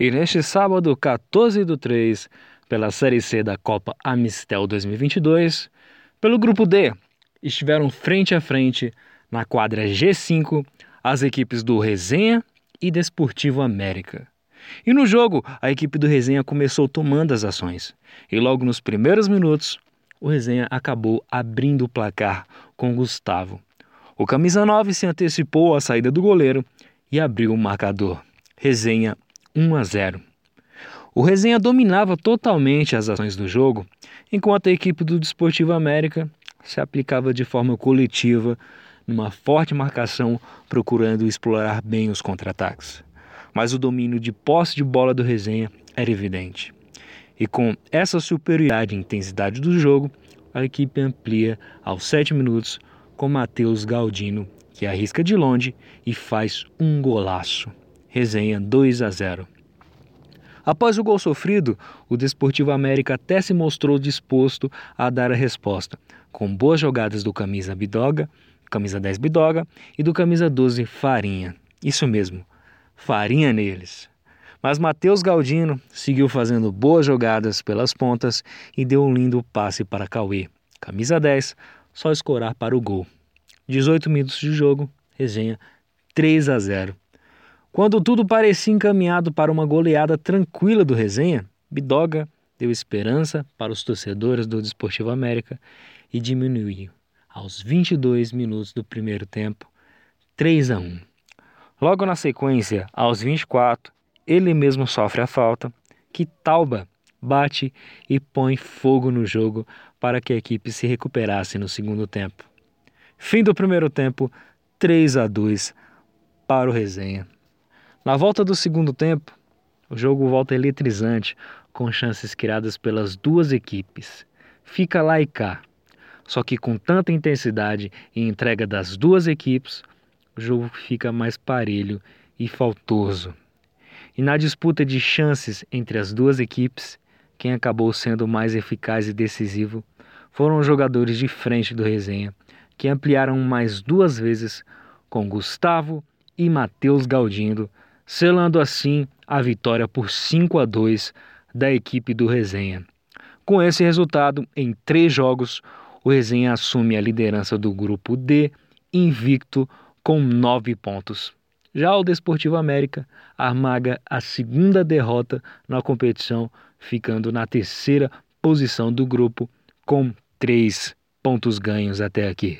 E neste sábado, 14 do 3, pela Série C da Copa Amistel 2022, pelo Grupo D, estiveram frente a frente na quadra G5 as equipes do Resenha e Desportivo América. E no jogo, a equipe do Resenha começou tomando as ações. E logo nos primeiros minutos, o Resenha acabou abrindo o placar com Gustavo. O camisa 9 se antecipou à saída do goleiro e abriu o marcador. Resenha 1 a 0. O Resenha dominava totalmente as ações do jogo, enquanto a equipe do Desportivo América se aplicava de forma coletiva numa forte marcação, procurando explorar bem os contra-ataques. Mas o domínio de posse de bola do Resenha era evidente. E com essa superioridade e intensidade do jogo, a equipe amplia aos 7 minutos com Matheus Galdino, que arrisca de longe e faz um golaço. Resenha 2 a 0. Após o gol sofrido, o Desportivo América até se mostrou disposto a dar a resposta, com boas jogadas do camisa Bidoga camisa 10 Bidoga e do camisa 12 Farinha. Isso mesmo, farinha neles. Mas Matheus Galdino seguiu fazendo boas jogadas pelas pontas e deu um lindo passe para Cauê. Camisa 10, só escorar para o gol. 18 minutos de jogo, resenha 3 a 0. Quando tudo parecia encaminhado para uma goleada tranquila do resenha, Bidoga deu esperança para os torcedores do Desportivo América e diminuiu aos 22 minutos do primeiro tempo, 3 a 1. Logo na sequência, aos 24, ele mesmo sofre a falta, que Talba bate e põe fogo no jogo para que a equipe se recuperasse no segundo tempo. Fim do primeiro tempo, 3 a 2 para o Resenha. Na volta do segundo tempo, o jogo volta eletrizante, com chances criadas pelas duas equipes. Fica lá e cá. Só que com tanta intensidade e entrega das duas equipes, o jogo fica mais parelho e faltoso. E na disputa de chances entre as duas equipes, quem acabou sendo mais eficaz e decisivo foram os jogadores de frente do resenha, que ampliaram mais duas vezes com Gustavo e Matheus Gaudindo, selando assim a vitória por 5 a 2 da equipe do resenha. Com esse resultado, em três jogos, o Resenha assume a liderança do grupo D, invicto com nove pontos. Já o Desportivo América armaga a segunda derrota na competição, ficando na terceira posição do grupo com três pontos ganhos até aqui.